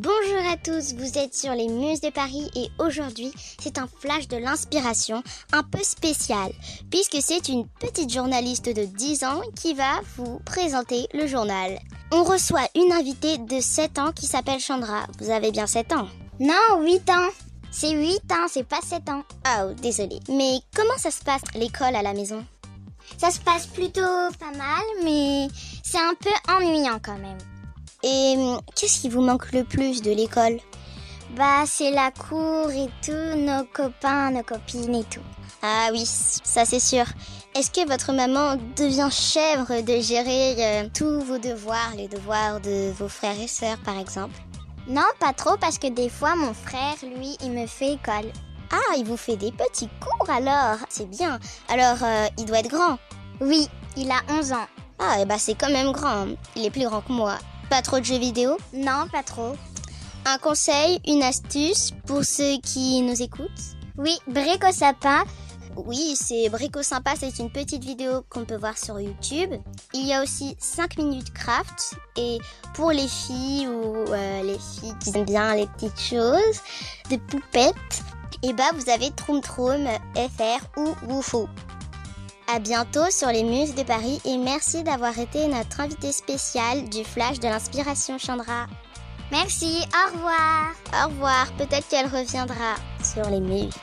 Bonjour à tous, vous êtes sur les Muses de Paris et aujourd'hui c'est un flash de l'inspiration un peu spécial puisque c'est une petite journaliste de 10 ans qui va vous présenter le journal. On reçoit une invitée de 7 ans qui s'appelle Chandra. Vous avez bien 7 ans Non, 8 ans. C'est 8 ans, c'est pas 7 ans. Oh, désolé. Mais comment ça se passe l'école à la maison? Ça se passe plutôt pas mal, mais c'est un peu ennuyant quand même. Et hum, qu'est-ce qui vous manque le plus de l'école? Bah, c'est la cour et tout, nos copains, nos copines et tout. Ah oui, ça c'est sûr. Est-ce que votre maman devient chèvre de gérer euh, tous vos devoirs, les devoirs de vos frères et sœurs par exemple? Non, pas trop, parce que des fois, mon frère, lui, il me fait école. Ah, il vous fait des petits cours alors? C'est bien. Alors, euh, il doit être grand? Oui, il a 11 ans. Ah, et bah c'est quand même grand. Il est plus grand que moi. Pas trop de jeux vidéo? Non, pas trop. Un conseil, une astuce pour ceux qui nous écoutent? Oui, Brico Sapin. Oui, c'est Brico Sympa, c'est une petite vidéo qu'on peut voir sur YouTube. Il y a aussi 5 minutes craft et pour les filles ou euh, les filles qui aiment bien les petites choses, de poupettes, et bah vous avez Troum Troum, FR ou Woufou. À bientôt sur les Muses de Paris et merci d'avoir été notre invité spécial du Flash de l'inspiration Chandra. Merci, au revoir. Au revoir, peut-être qu'elle reviendra sur les Muses.